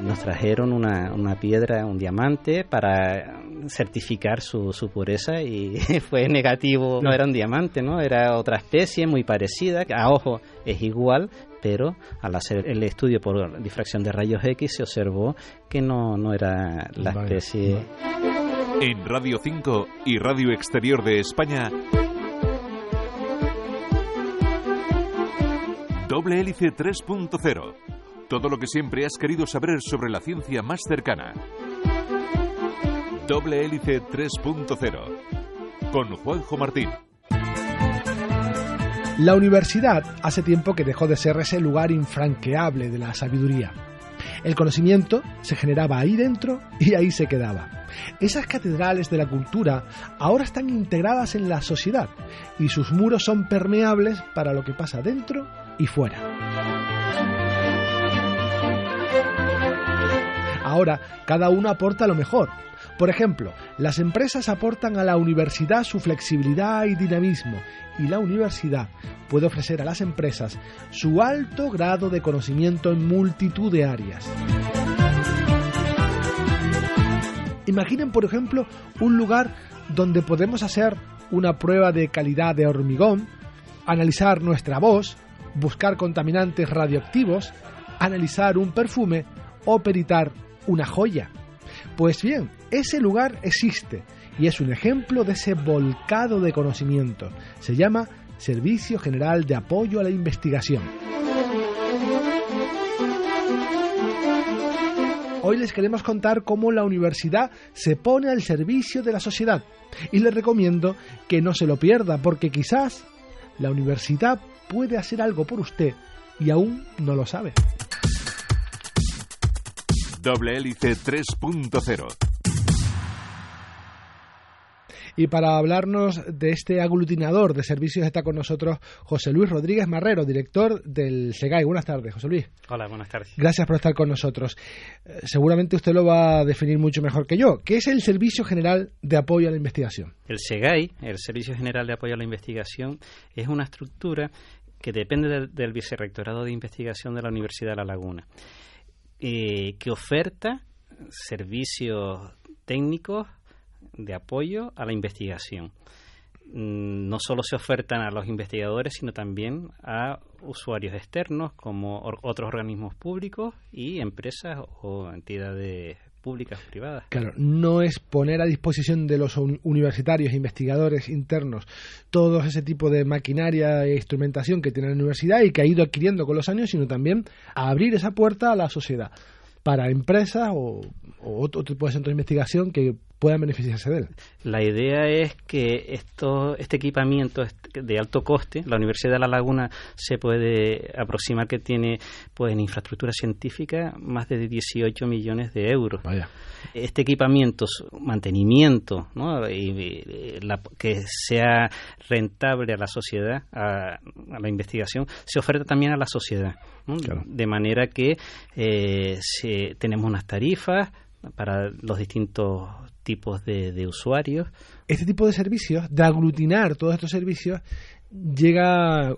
Nos trajeron una, una piedra, un diamante, para certificar su, su pureza y fue negativo. No era un diamante, ¿no? Era otra especie muy parecida, a ojo es igual, pero al hacer el estudio por difracción de rayos X se observó que no, no era la especie. En Radio 5 y Radio Exterior de España, Doble Hélice 3.0 todo lo que siempre has querido saber sobre la ciencia más cercana. Doble Hélice 3.0 con Juanjo Martín. La universidad hace tiempo que dejó de ser ese lugar infranqueable de la sabiduría. El conocimiento se generaba ahí dentro y ahí se quedaba. Esas catedrales de la cultura ahora están integradas en la sociedad y sus muros son permeables para lo que pasa dentro y fuera. Ahora, cada uno aporta lo mejor. Por ejemplo, las empresas aportan a la universidad su flexibilidad y dinamismo, y la universidad puede ofrecer a las empresas su alto grado de conocimiento en multitud de áreas. Imaginen, por ejemplo, un lugar donde podemos hacer una prueba de calidad de hormigón, analizar nuestra voz, buscar contaminantes radioactivos, analizar un perfume o peritar una joya. Pues bien, ese lugar existe y es un ejemplo de ese volcado de conocimiento. Se llama Servicio General de Apoyo a la Investigación. Hoy les queremos contar cómo la universidad se pone al servicio de la sociedad y les recomiendo que no se lo pierda porque quizás la universidad puede hacer algo por usted y aún no lo sabe. Doble Hélice 3.0 y para hablarnos de este aglutinador de servicios está con nosotros José Luis Rodríguez Marrero, director del SEGAI. Buenas tardes, José Luis. Hola, buenas tardes. Gracias por estar con nosotros. Eh, seguramente usted lo va a definir mucho mejor que yo. ¿Qué es el Servicio General de Apoyo a la Investigación? El SEGAI, el Servicio General de Apoyo a la Investigación, es una estructura que depende del, del Vicerrectorado de Investigación de la Universidad de La Laguna eh, que oferta servicios técnicos de apoyo a la investigación. Mm, no solo se ofertan a los investigadores, sino también a usuarios externos como otros organismos públicos y empresas o entidades públicas, privadas. Claro, no es poner a disposición de los universitarios, investigadores internos, todo ese tipo de maquinaria e instrumentación que tiene la universidad y que ha ido adquiriendo con los años, sino también abrir esa puerta a la sociedad para empresas o, otro tipo de centro de investigación que puedan beneficiarse de él. La idea es que esto, este equipamiento de alto coste, la Universidad de La Laguna se puede aproximar que tiene pues en infraestructura científica más de 18 millones de euros. Este equipamiento, mantenimiento, ¿no? y, que sea rentable a la sociedad, a, la investigación, se oferta también a la sociedad. De manera que eh, tenemos unas tarifas para los distintos tipos de, usuarios. Este tipo de servicios, de aglutinar todos estos servicios, llega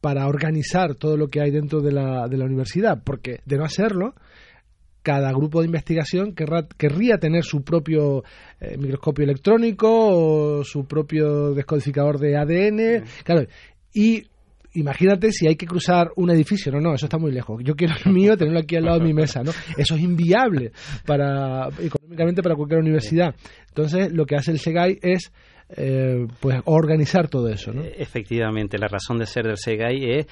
para organizar todo lo que hay dentro de la, de la universidad, porque de no hacerlo, cada grupo de investigación querría tener su propio eh, microscopio electrónico o su propio descodificador de ADN, claro, y imagínate si hay que cruzar un edificio, no, no, eso está muy lejos. Yo quiero el mío, tenerlo aquí al lado de mi mesa, ¿no? Eso es inviable para económicamente para cualquier universidad. Entonces, lo que hace el SEGAI es eh, pues organizar todo eso, ¿no? Efectivamente, la razón de ser del SEGAI es,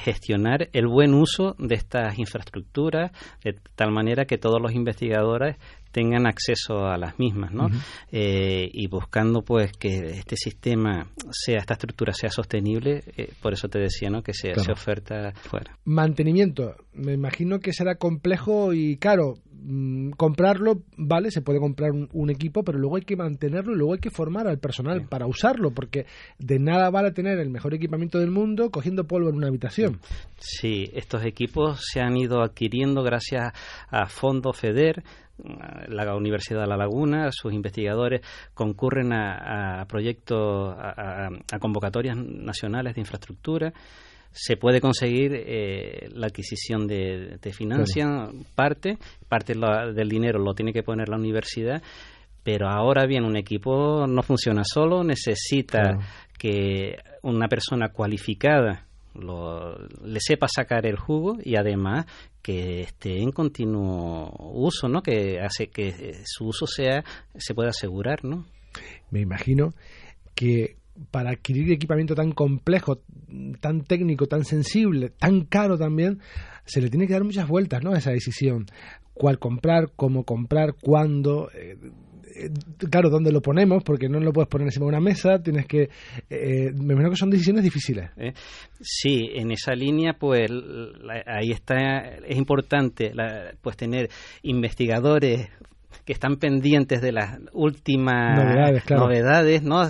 gestionar el buen uso de estas infraestructuras de tal manera que todos los investigadores tengan acceso a las mismas, ¿no? Eh, y buscando pues que este sistema sea, esta estructura sea sostenible, eh, por eso te decía, ¿no? Que se, oferta fuera. Mantenimiento, me imagino que será complejo y caro. Mm, comprarlo, vale, se puede comprar un, equipo, pero luego hay que mantenerlo y luego hay que formar al personal para usarlo, porque de nada vale tener el mejor equipamiento del mundo cogiendo polvo en una habitación. Sí, estos equipos se han ido adquiriendo gracias a Fondo FEDER, la Universidad de La Laguna, sus investigadores concurren a, proyectos, a, convocatorias nacionales de infraestructura. Se puede conseguir eh, la adquisición de, de financia, parte, parte del dinero lo tiene que poner la universidad, pero ahora bien, un equipo no funciona solo, necesita que una persona cualificada lo, le sepa sacar el jugo y además que esté en continuo uso, ¿no? Que hace que su uso sea se pueda asegurar, ¿no? Me imagino que para adquirir equipamiento tan complejo, tan técnico, tan sensible, tan caro también, se le tiene que dar muchas vueltas, ¿no? A esa decisión. Cuál comprar, cómo comprar, cuándo. Eh, eh, claro, dónde lo ponemos, porque no lo puedes poner encima de una mesa, tienes que... Eh, me imagino que son decisiones difíciles. ¿Eh? Sí, en esa línea, pues ahí está, es importante pues tener investigadores que están pendientes de las últimas novedades, ¿no?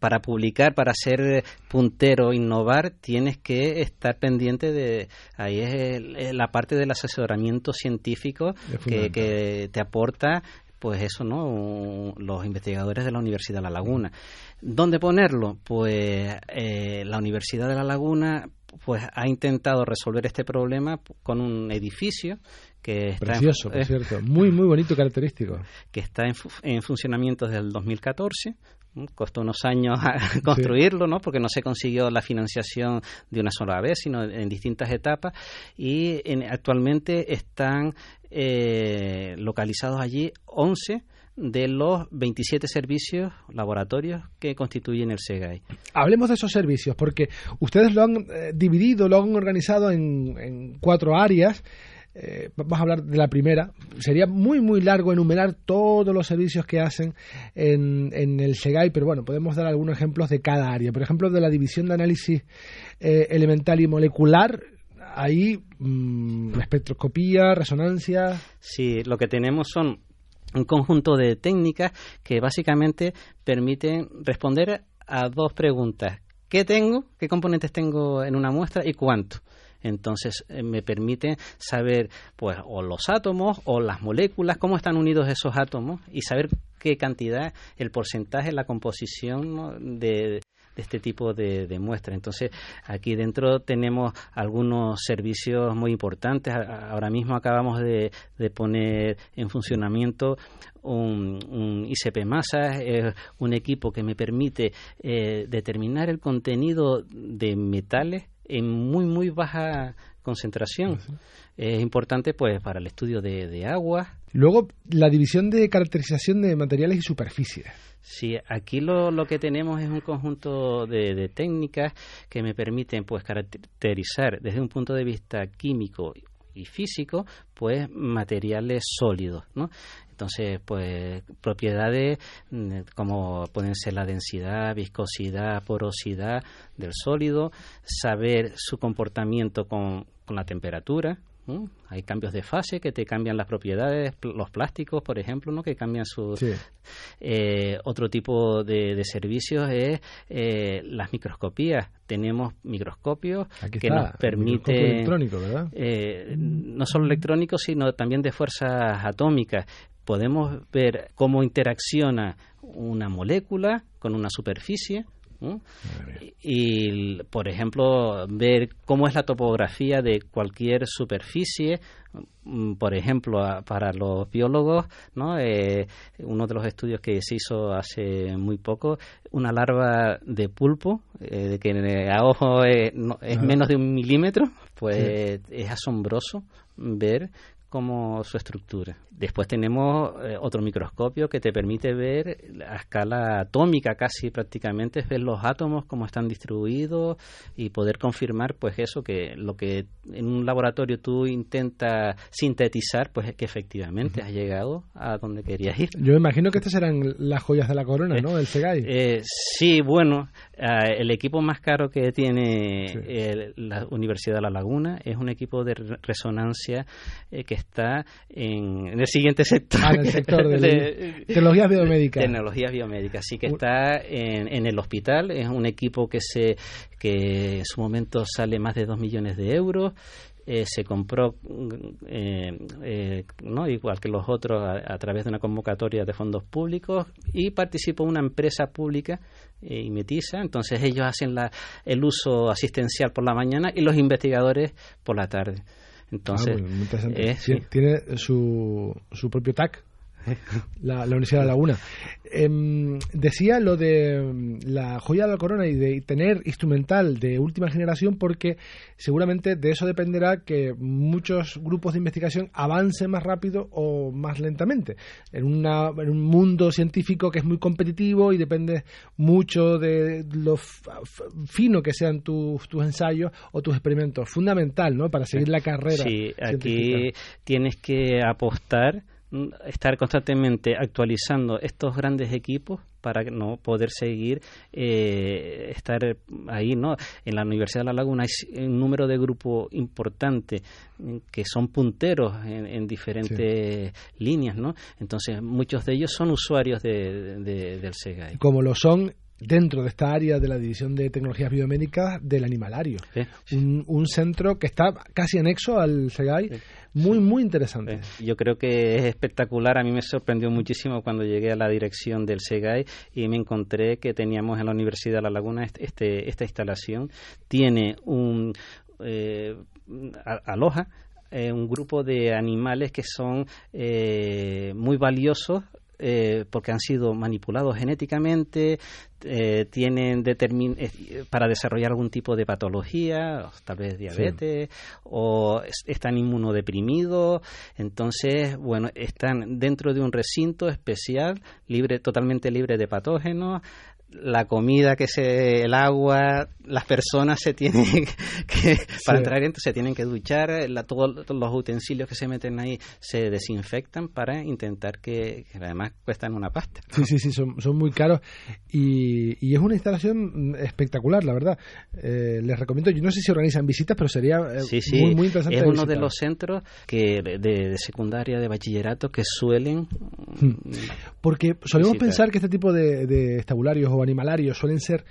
para publicar, para ser puntero, innovar, tienes que estar pendiente de ahí es, la parte del asesoramiento científico que, que, te aporta pues eso, ¿no? Los investigadores de la Universidad de La Laguna. ¿Dónde ponerlo? Pues eh, la Universidad de La Laguna pues ha intentado resolver este problema con un edificio que está precioso, por cierto, muy muy bonito y característico, que está en, en funcionamiento desde el 2014, Costó unos años construirlo, ¿no? Porque no se consiguió la financiación de una sola vez, sino en distintas etapas. Y actualmente están eh, localizados allí 11 de los 27 servicios laboratorios que constituyen el SEGAI. Hablemos de esos servicios, porque ustedes lo han eh, dividido, lo han organizado en cuatro áreas. Eh, vamos a hablar de la primera. Sería muy, muy largo enumerar todos los servicios que hacen en, en el SEGAI, pero bueno, podemos dar algunos ejemplos de cada área. Por ejemplo, de la división de análisis eh, elemental y molecular, ahí mm, espectroscopía, resonancia. Sí, lo que tenemos son un conjunto de técnicas que básicamente permiten responder a dos preguntas. ¿Qué tengo? ¿Qué componentes tengo en una muestra y cuánto? Entonces eh, me permite saber pues o los átomos o las moléculas, cómo están unidos esos átomos y saber qué cantidad, el porcentaje, la composición de, este tipo de, de muestras. Entonces, aquí dentro tenemos algunos servicios muy importantes. Ahora mismo acabamos de, poner en funcionamiento un, ICP Masa, un equipo que me permite eh, determinar el contenido de metales en muy, muy baja concentración. Es importante pues para el estudio de, agua. Luego, la división de caracterización de materiales y superficies. Sí, aquí lo, lo que tenemos es un conjunto de, de, técnicas que me permiten pues caracterizar desde un punto de vista químico y físico pues materiales sólidos, ¿no? Entonces, pues propiedades mm, como pueden ser la densidad, viscosidad, porosidad del sólido, saber su comportamiento con, con la temperatura, hay cambios de fase que te cambian las propiedades, los plásticos, por ejemplo, ¿no? que cambian su... Eh, otro tipo de, servicios es eh, las microscopías. Tenemos microscopios que nos permiten... Eh, no solo electrónicos, sino también de fuerzas atómicas. Podemos ver cómo interacciona una molécula con una superficie y, por ejemplo, ver cómo es la topografía de cualquier superficie, mm, por ejemplo, para los biólogos, ¿no? Eh, uno de los estudios que se hizo hace muy poco, una larva de pulpo, eh, que a ojo es, menos de un milímetro, pues es asombroso ver como su estructura. Después tenemos eh, otro microscopio que te permite ver a escala atómica casi prácticamente, ver los átomos cómo están distribuidos y poder confirmar pues eso que lo que en un laboratorio tú intentas sintetizar pues es que efectivamente has llegado a donde querías ir. Yo me imagino que estas serán las joyas de la corona, ¿no? El SEGAI. Eh, sí, bueno, eh, el equipo más caro que tiene la Universidad de La Laguna es un equipo de resonancia que está en, el siguiente sector. Ah, en el sector de, tecnologías biomédicas. Tecnologías biomédicas, así que está en, en, el hospital, es un equipo que se que en su momento sale más de 2 millones de euros. Eh, se compró, eh, eh, no igual que los otros, a, través de una convocatoria de fondos públicos y participó una empresa pública, y Metiza, entonces ellos hacen la, el uso asistencial por la mañana y los investigadores por la tarde. Entonces, ah, tiene su, su propio TAC la, Universidad de La Laguna. Em, decía lo de em, la joya de la corona y de tener instrumental de última generación porque seguramente de eso dependerá que muchos grupos de investigación avancen más rápido o más lentamente. En, una, en un mundo científico que es muy competitivo y depende mucho de lo fino que sean tus, tus ensayos o tus experimentos. Fundamental, ¿no? Para seguir la carrera. Sí, aquí tienes que apostar estar constantemente actualizando estos grandes equipos para no poder seguir eh, estar ahí no en la Universidad de La Laguna hay un número de grupos importante mm, que son punteros en, diferentes líneas no entonces muchos de ellos son usuarios de, del SEGAI como lo son dentro de esta área de la División de Tecnologías Biomédicas del Animalario. Un, centro que está casi anexo al SEGAI, muy, muy interesante. Yo creo que es espectacular. A mí me sorprendió muchísimo cuando llegué a la dirección del SEGAI y me encontré que teníamos en la Universidad de La Laguna este, esta instalación. Tiene un... Eh, aloja eh, un grupo de animales que son eh, muy valiosos eh, porque han sido manipulados genéticamente, eh, tienen eh, para desarrollar algún tipo de patología, tal vez diabetes, o están inmunodeprimidos. Entonces, bueno, están dentro de un recinto especial, libre, totalmente libre de patógenos, la comida que se el agua las personas se tienen que para entrar dentro se tienen que duchar todos los utensilios que se meten ahí se desinfectan para intentar que, además cuestan una pasta. Sí sí sí son, son muy caros y, y, es una instalación espectacular la verdad. Eh, les recomiendo yo no sé si organizan visitas pero sería eh, muy, muy interesante es uno de los centros que de, secundaria de bachillerato que suelen hmm. porque solemos pensar que este tipo de, de estabularios o animalarios suelen ser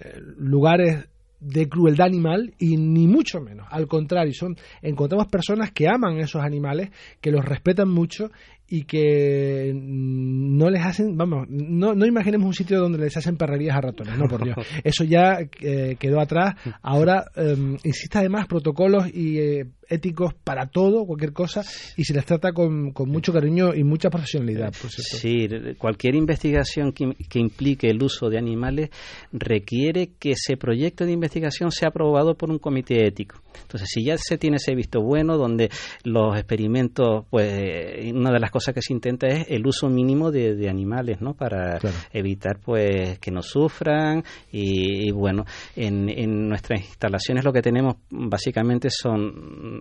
eh, lugares de crueldad animal y ni mucho menos. Al contrario, son encontramos personas que aman esos animales, que los respetan mucho y que no les hacen, vamos, no, no imaginemos un sitio donde les hacen perrerías a ratones, no por Dios. Eso ya eh, quedó atrás. Ahora eh, existe además protocolos y eh, éticos para todo, cualquier cosa, y se les trata con, con mucho cariño y mucha profesionalidad. Por sí, cualquier investigación que, que, implique el uso de animales requiere que ese proyecto de investigación sea aprobado por un comité ético. Entonces, si ya se tiene ese visto bueno, donde los experimentos, pues, una de las cosas que se intenta es el uso mínimo de, animales, ¿no? Para evitar, pues, que no sufran y, bueno, en, en, nuestras instalaciones lo que tenemos básicamente son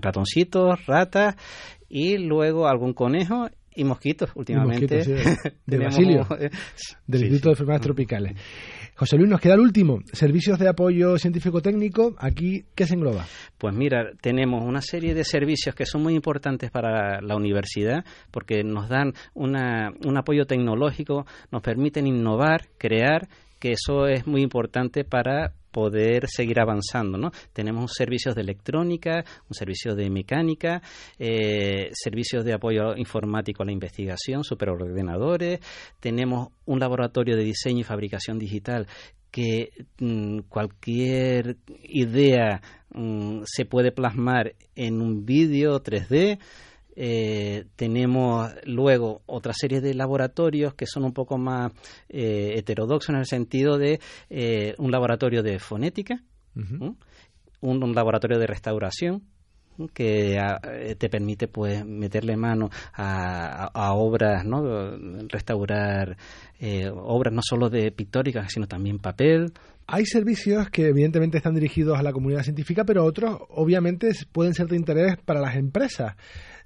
ratoncitos, ratas y luego algún conejo y mosquitos últimamente. De Basilio, del Instituto de Enfermedades Tropicales. José Luis, nos queda el último, servicios de apoyo científico-técnico. Aquí, ¿qué se engloba? Pues mira, tenemos una serie de servicios que son muy importantes para la universidad porque nos dan una, un apoyo tecnológico, nos permiten innovar, crear que eso es muy importante para poder seguir avanzando. ¿no? Tenemos servicios de electrónica, un servicio de mecánica, eh, servicios de apoyo informático a la investigación, superordenadores, tenemos un laboratorio de diseño y fabricación digital que mm, cualquier idea mm, se puede plasmar en un vídeo 3D. Eh, tenemos luego otra serie de laboratorios que son un poco más eh, heterodoxos en el sentido de eh, un laboratorio de fonética, un, laboratorio de restauración, que eh, te permite pues meterle mano a, obras, ¿no? restaurar eh, obras no solo de pictóricas, sino también papel. Hay servicios que evidentemente están dirigidos a la comunidad científica, pero otros obviamente pueden ser de interés para las empresas.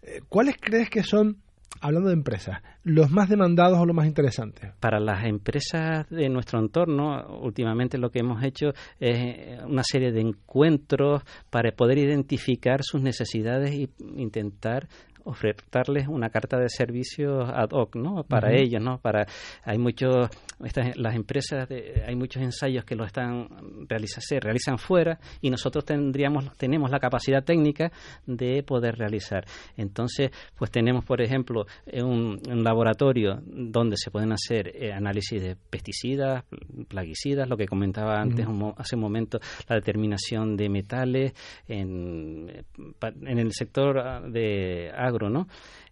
Eh, ¿Cuáles crees que son hablando de empresas, los más demandados o los más interesantes? Para las empresas de nuestro entorno, últimamente lo que hemos hecho es una serie de encuentros para poder identificar sus necesidades e intentar ofrecerles una carta de servicios ad hoc, ¿no? Para ellos, ¿no? Para hay muchos estas, las empresas hay muchos ensayos que lo están realizan se realizan fuera y nosotros tendríamos tenemos la capacidad técnica de poder realizar. Entonces, pues tenemos por ejemplo un, laboratorio donde se pueden hacer eh, análisis de pesticidas, plaguicidas, lo que comentaba antes hace un momento, la determinación de metales en, en el sector de ¿no?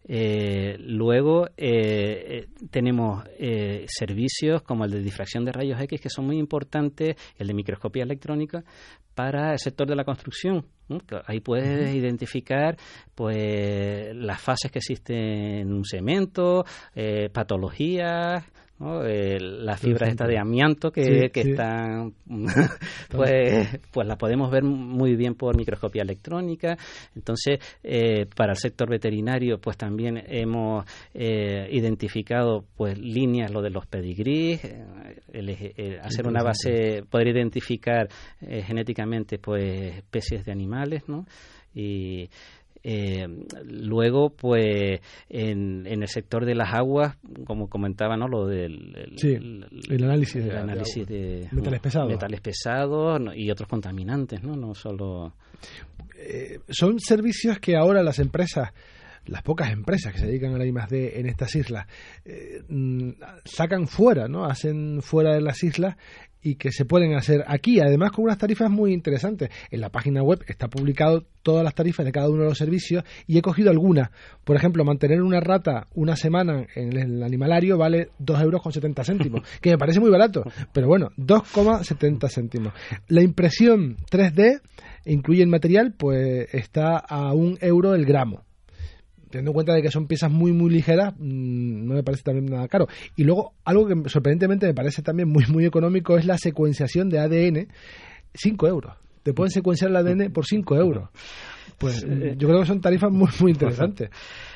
Eh, luego eh, eh, tenemos servicios como el de difracción de rayos X que son muy importantes, el de microscopía electrónica para el sector de la construcción. Ahí puedes identificar pues las fases que existen en un cemento, patologías, eh, las fibras estas de amianto que, están, pues, pues las podemos ver muy bien por microscopía electrónica. Entonces, eh, para el sector veterinario, pues también hemos eh, identificado pues líneas, lo de los pedigrís, hacer una base, poder identificar genéticamente pues especies de animales, ¿no? Y eh, luego, pues, en, en, el sector de las aguas, como comentaba, ¿no? Lo del el, análisis, de, análisis de, metales pesados, metales pesados y otros contaminantes, ¿no? No solo. Eh, son servicios que ahora las empresas las pocas empresas que se dedican a la I+D en estas islas eh, mm, sacan fuera, ¿no? Hacen fuera de las islas y que se pueden hacer aquí, además con unas tarifas muy interesantes. En la página web está publicado todas las tarifas de cada uno de los servicios y he cogido algunas. Por ejemplo, mantener una rata una semana en el animalario vale 2 euros con 70 céntimos, que me parece muy barato, pero bueno, 2,70 céntimos. La impresión 3D incluye el material, pues está a un euro el gramo teniendo en cuenta de que son piezas muy muy ligeras, mm, no me parece también nada caro. Y luego, algo que sorprendentemente me parece también muy muy económico es la secuenciación de ADN, 5 euros. Te pueden secuenciar el ADN por 5 euros. Pues yo creo que son tarifas muy muy interesantes.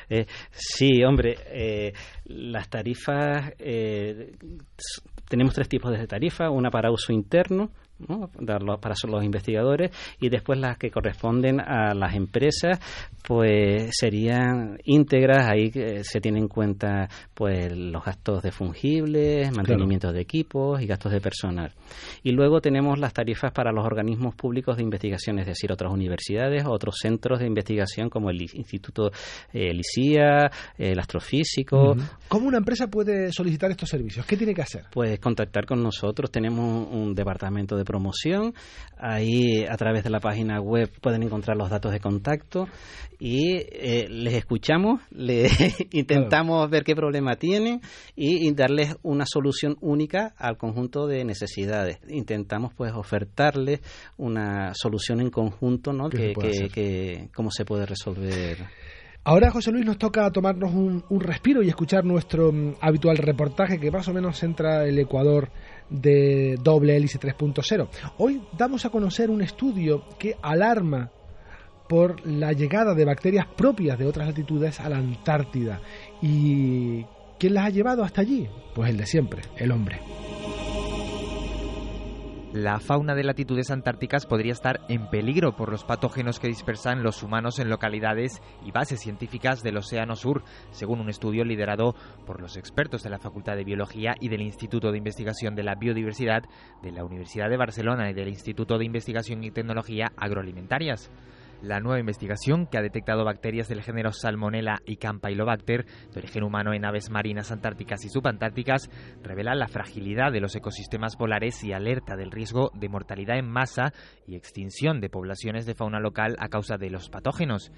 Eh, sí, hombre, eh, las tarifas, eh, tenemos tres tipos de tarifas, una para uso interno, ¿no? Para los investigadores y después las que corresponden a las empresas pues serían íntegras ahí se tienen en cuenta pues los gastos de fungibles mantenimiento de equipos y gastos de personal y luego tenemos las tarifas para los organismos públicos de investigación es decir otras universidades otros centros de investigación como el Instituto eh, LICIA el astrofísico ¿Cómo una empresa puede solicitar estos servicios? ¿qué tiene que hacer? pues contactar con nosotros tenemos un departamento de promoción. Ahí a través de la página web pueden encontrar los datos de contacto y eh, les escuchamos, le intentamos ver qué problema tienen y, darles una solución única al conjunto de necesidades. Intentamos pues ofertarles una solución en conjunto, ¿no? Que, que, cómo se puede resolver. Ahora, José Luis, nos toca tomarnos un, un, respiro y escuchar nuestro mm, habitual reportaje que más o menos centra el Ecuador de doble hélice 3.0. Hoy damos a conocer un estudio que alarma por la llegada de bacterias propias de otras latitudes a la Antártida. ¿Y quién las ha llevado hasta allí? Pues el de siempre, el hombre. La fauna de latitudes antárticas podría estar en peligro por los patógenos que dispersan los humanos en localidades y bases científicas del Océano Sur, según un estudio liderado por los expertos de la Facultad de Biología y del Instituto de Investigación de la Biodiversidad de la Universidad de Barcelona y del Instituto de Investigación y Tecnología Agroalimentarias. La nueva investigación, que ha detectado bacterias del género Salmonella y Campylobacter, de origen humano en aves marinas antárticas y subantárticas, revela la fragilidad de los ecosistemas polares y alerta del riesgo de mortalidad en masa y extinción de poblaciones de fauna local a causa de los patógenos.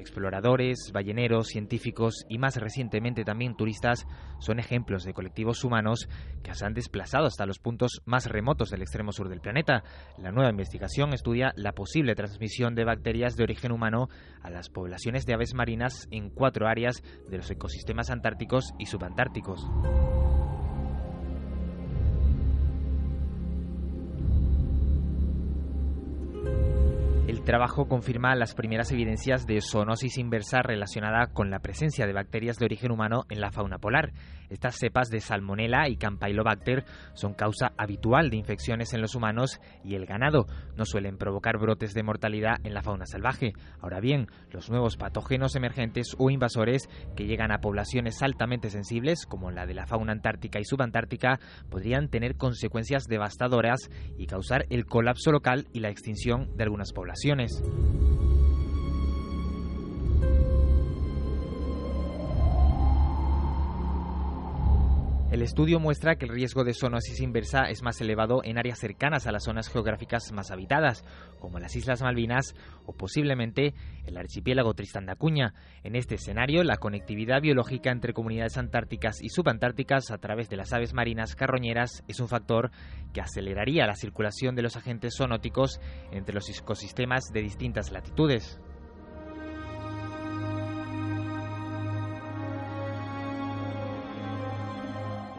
Exploradores, balleneros, científicos y más recientemente también turistas son ejemplos de colectivos humanos que se han desplazado hasta los puntos más remotos del extremo sur del planeta. La nueva investigación estudia la posible transmisión de bacterias de origen humano a las poblaciones de aves marinas en cuatro áreas de los ecosistemas antárticos y subantárticos. El trabajo confirma las primeras evidencias de zoonosis inversa relacionada con la presencia de bacterias de origen humano en la fauna polar. Estas cepas de Salmonella y Campylobacter son causa habitual de infecciones en los humanos y el ganado. No suelen provocar brotes de mortalidad en la fauna salvaje. Ahora bien, los nuevos patógenos emergentes o invasores que llegan a poblaciones altamente sensibles, como la de la fauna antártica y subantártica, podrían tener consecuencias devastadoras y causar el colapso local y la extinción de algunas poblaciones ocasiones. El estudio muestra que el riesgo de zoonosis inversa es más elevado en áreas cercanas a las zonas geográficas más habitadas, como las Islas Malvinas o posiblemente el archipiélago Tristán da Cunha. En este escenario, la conectividad biológica entre comunidades antárticas y subantárticas a través de las aves marinas carroñeras es un factor que aceleraría la circulación de los agentes zoonóticos entre los ecosistemas de distintas latitudes.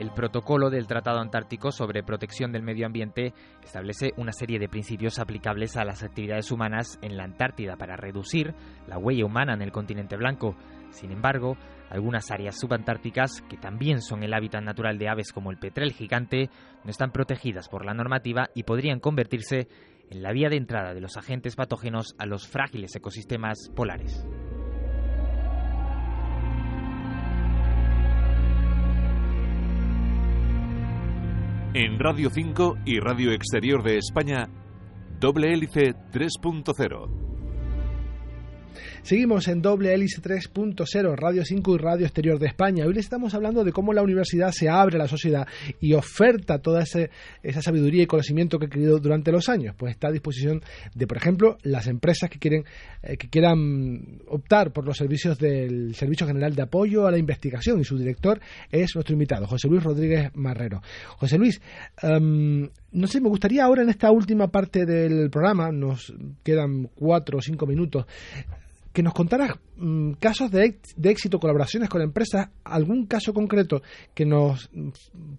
El protocolo del Tratado Antártico sobre Protección del Medio Ambiente establece una serie de principios aplicables a las actividades humanas en la Antártida para reducir la huella humana en el continente blanco. Sin embargo, algunas áreas subantárticas, que también son el hábitat natural de aves como el petrel gigante, no están protegidas por la normativa y podrían convertirse en la vía de entrada de los agentes patógenos a los frágiles ecosistemas polares. En Radio 5 y Radio Exterior de España, Doble Hélice 3.0. Seguimos en doble hélice 3.0, Radio 5 y Radio Exterior de España. Hoy les estamos hablando de cómo la universidad se abre a la sociedad y oferta toda esa sabiduría y conocimiento que ha querido durante los años. Pues está a disposición de, por ejemplo, las empresas que quieren eh, que quieran optar por los servicios del Servicio General de Apoyo a la Investigación y su director es nuestro invitado, José Luis Rodríguez Marrero. José Luis, em, no sé, me gustaría ahora en esta última parte del programa, nos quedan cuatro o cinco minutos, que nos contaras mm, casos de, de, éxito, colaboraciones con empresas, algún caso concreto que nos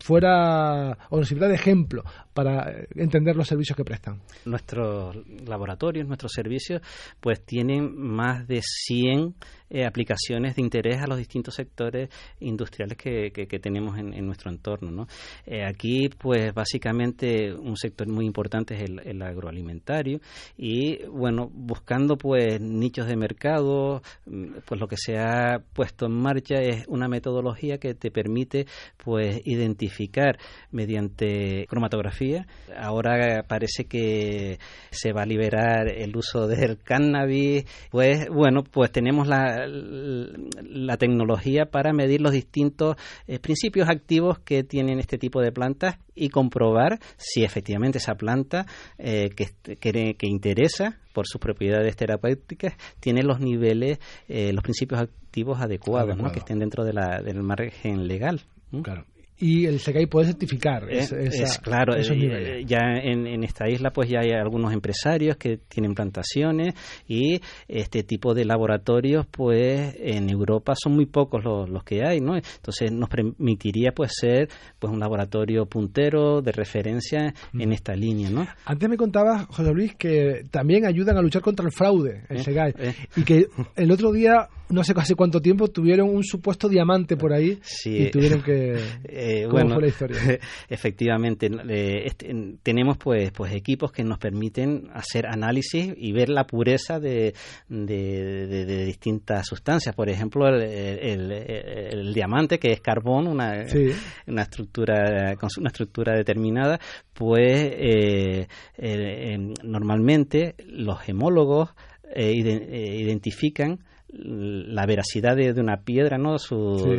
fuera o nos sirviera de ejemplo para eh, entender los servicios que prestan. Nuestros laboratorios, nuestros servicios, pues tienen más de 100 eh, aplicaciones de interés a los distintos sectores industriales que, que, tenemos en, nuestro entorno. ¿no? Eh, aquí, pues básicamente un sector muy importante es el, el, agroalimentario y, bueno, buscando pues nichos de mercado, mm, pues lo que se ha puesto en marcha es una metodología que te permite pues identificar mediante cromatografía. Ahora parece que se va a liberar el uso del cannabis. Pues bueno, pues tenemos la, la tecnología para medir los distintos eh, principios activos que tienen este tipo de plantas y comprobar si efectivamente esa planta eh, que, que, que, interesa por sus propiedades terapéuticas tiene los niveles, eh, los principios activos adecuados, Adecuado. ¿no? que estén dentro de la, del margen legal. Claro y el SECAI puede certificar es, esa, es claro esos eh, ya en, en, esta isla pues ya hay algunos empresarios que tienen plantaciones y este tipo de laboratorios pues en Europa son muy pocos los, los que hay no entonces nos permitiría pues ser pues un laboratorio puntero de referencia mm. en esta línea no antes me contabas José Luis que también ayudan a luchar contra el fraude el ¿Eh? SEGAI ¿Eh? y que el otro día no sé hace cuánto tiempo tuvieron un supuesto diamante por ahí sí, y tuvieron que eh, bueno, fue la historia? efectivamente, eh, este, tenemos pues, pues equipos que nos permiten hacer análisis y ver la pureza de, de, de, de distintas sustancias. Por ejemplo, el, el, el, diamante, que es carbón, una, sí. una, estructura, con una estructura determinada, pues eh, eh, normalmente los gemólogos identifican la veracidad de, una piedra, ¿no?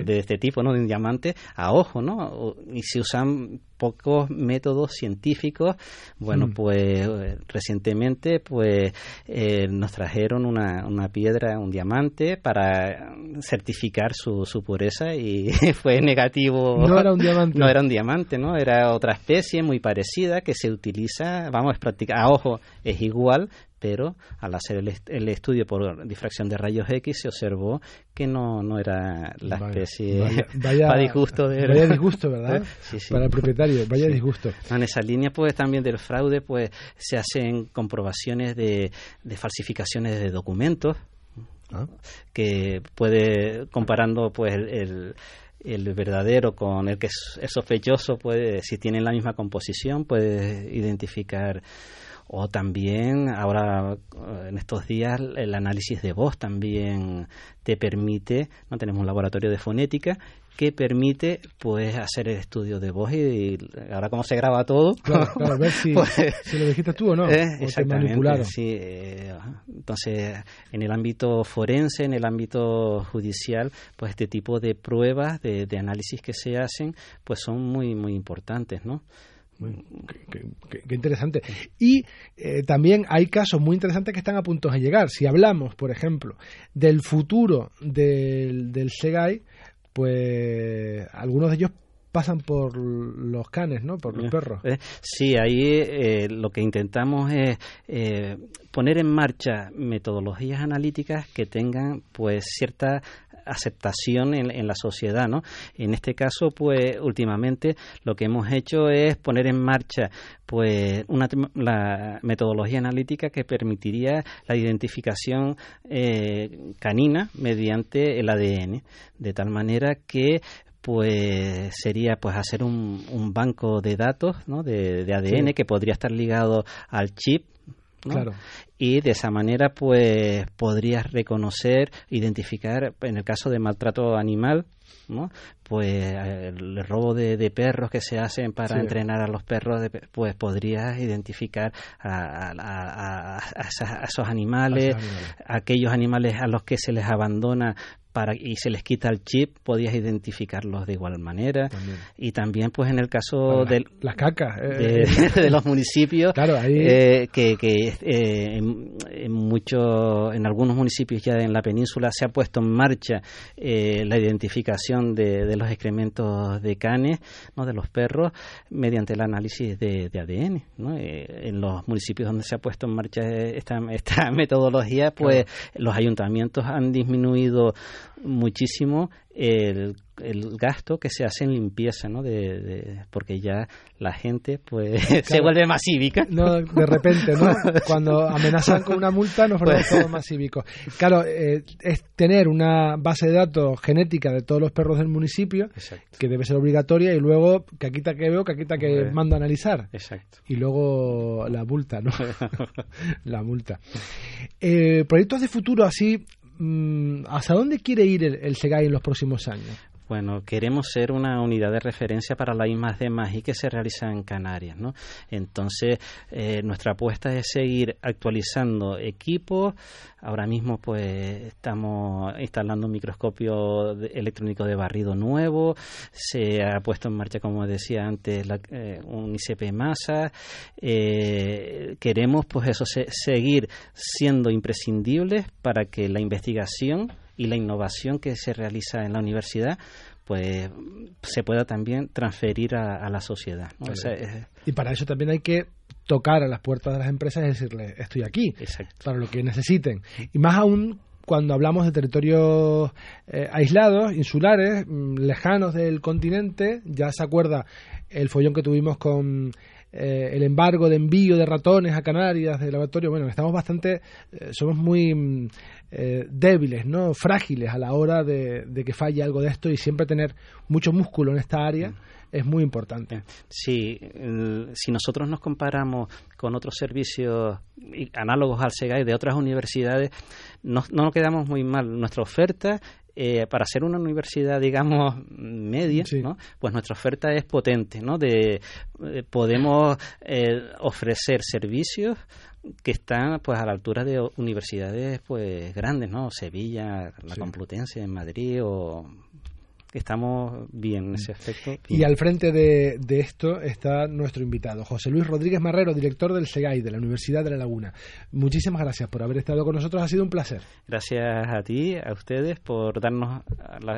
De este tipo, ¿no? De un diamante a ojo, ¿no? Y se usan pocos métodos científicos. Bueno, mm. pues recientemente pues eh, nos trajeron una, una, piedra, un diamante para certificar su, su pureza y fue negativo. No era un diamante. No era un diamante, ¿no? Era otra especie muy parecida que se utiliza, vamos, a practicar a ojo es igual, pero al hacer el, estudio por difracción de rayos X se observó que no, no era la especie vaya, para disgusto de vaya disgusto verdad para el propietario vaya disgusto. En esa línea pues también del fraude pues se hacen comprobaciones de, de falsificaciones de documentos ah. que puede comparando pues el, el verdadero con el que es, sospechoso puede si tienen la misma composición puede identificar o también ahora eh, en estos días el análisis de voz también te permite, no tenemos un laboratorio de fonética que permite pues hacer el estudio de voz y, ahora como se graba todo claro, a ver si, pues, si, lo dijiste tú o no eh, exactamente sí, eh, entonces en el ámbito forense en el ámbito judicial pues este tipo de pruebas de, de análisis que se hacen pues son muy muy importantes no Qué, interesante. Y eh, también hay casos muy interesantes que están a punto de llegar. Si hablamos, por ejemplo, del futuro del, del Segai, pues algunos de ellos pasan por los canes, ¿no? Por los perros. Eh, sí, ahí eh, lo que intentamos es poner en marcha metodologías analíticas que tengan, pues, cierta aceptación en, la sociedad, ¿no? En este caso, pues últimamente lo que hemos hecho es poner en marcha pues una la metodología analítica que permitiría la identificación eh, canina mediante el ADN, de tal manera que pues sería pues hacer un, un banco de datos ¿no? de, ADN que podría estar ligado al chip Claro. Y de esa manera, pues podrías reconocer, identificar, en el caso de maltrato animal, ¿no? Pues el robo de, perros que se hacen para entrenar a los perros, pues podrías identificar a, esos animales, aquellos animales a los que se les abandona para y se les quita el chip, podías identificarlos de igual manera. Y también, pues en el caso de las cacas eh. de, los municipios, claro, eh, que, que eh, en, en, en algunos municipios ya en la península se ha puesto en marcha la identificación de, de, los excrementos de canes, ¿no? de los perros, mediante el análisis de, ADN. ¿no? en los municipios donde se ha puesto en marcha esta, esta metodología, pues los ayuntamientos han disminuido muchísimo el, el, gasto que se hace en limpieza, ¿no? De, porque ya la gente pues se vuelve más cívica. No, de repente, ¿no? Cuando amenazan con una multa nos volvemos pues. más cívicos. Claro, eh, es tener una base de datos genética de todos los perros del municipio, que debe ser obligatoria, y luego caquita que veo, caquita que pues. mando a analizar. Exacto. Y luego la multa, ¿no? la multa. Eh, proyectos de futuro así ¿Hasta dónde quiere ir el, el SEGAI en los próximos años? Bueno, queremos ser una unidad de referencia para la I más D que se realiza en Canarias, ¿no? Entonces, eh, nuestra apuesta es seguir actualizando equipos. Ahora mismo, pues, estamos instalando un microscopio electrónico de barrido nuevo. Se ha puesto en marcha, como decía antes, eh, un ICP masa. Eh, queremos, pues, eso, seguir siendo imprescindibles para que la investigación y la innovación que se realiza en la universidad pues se pueda también transferir a, la sociedad. Y para eso también hay que tocar a las puertas de las empresas y decirles, estoy aquí, para lo que necesiten. Y más aún cuando hablamos de territorios eh, aislados, insulares, mm, lejanos del continente, ya se acuerda el follón que tuvimos con eh, el embargo de envío de ratones a Canarias, de laboratorio, bueno, estamos bastante, eh, somos muy mm, eh, débiles, ¿no? Frágiles a la hora de, que falle algo de esto y siempre tener mucho músculo en esta área. Mm. Es muy importante. Sí, si nosotros nos comparamos con otros servicios análogos al SEGAI de otras universidades, no, no nos quedamos muy mal. Nuestra oferta eh, para ser una universidad, digamos, media, ¿no? pues nuestra oferta es potente, ¿no? De, eh, podemos eh, ofrecer servicios que están pues a la altura de universidades pues grandes, ¿no? Sevilla, la Complutense en Madrid o estamos bien en ese aspecto. Y al frente de, esto está nuestro invitado, José Luis Rodríguez Marrero, director del SEGAI, de la Universidad de La Laguna. Muchísimas gracias por haber estado con nosotros, ha sido un placer. Gracias a ti, a ustedes, por darnos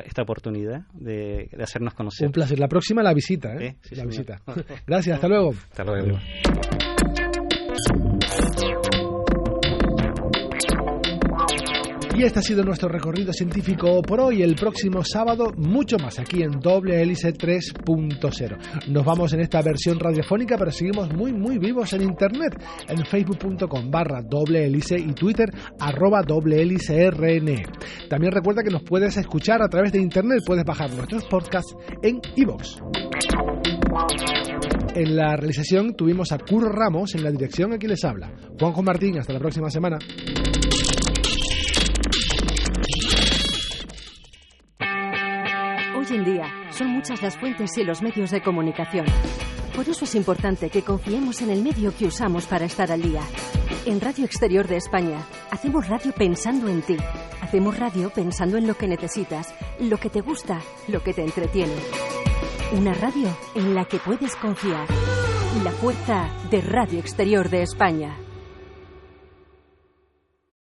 esta oportunidad de, hacernos conocer. Un placer. La próxima la visita, ¿eh? la visita. Gracias, hasta luego. Hasta luego. Y este ha sido nuestro recorrido científico por hoy. El próximo sábado, mucho más aquí en Doble Hélice 3.0. Nos vamos en esta versión radiofónica, pero seguimos muy, muy vivos en internet. En facebook.com barra doble hélice y Twitter arroba doble RN. También recuerda que nos puedes escuchar a través de internet. Puedes bajar nuestros podcasts en iVoox. En la realización tuvimos a Curro Ramos en la dirección aquí les habla. Juanjo Martín, hasta la próxima semana. Hoy en día son muchas las fuentes y los medios de comunicación. Por eso es importante que confiemos en el medio que usamos para estar al día. En Radio Exterior de España hacemos radio pensando en ti. Hacemos radio pensando en lo que necesitas, lo que te gusta, lo que te entretiene. Una radio en la que puedes confiar. La fuerza de Radio Exterior de España.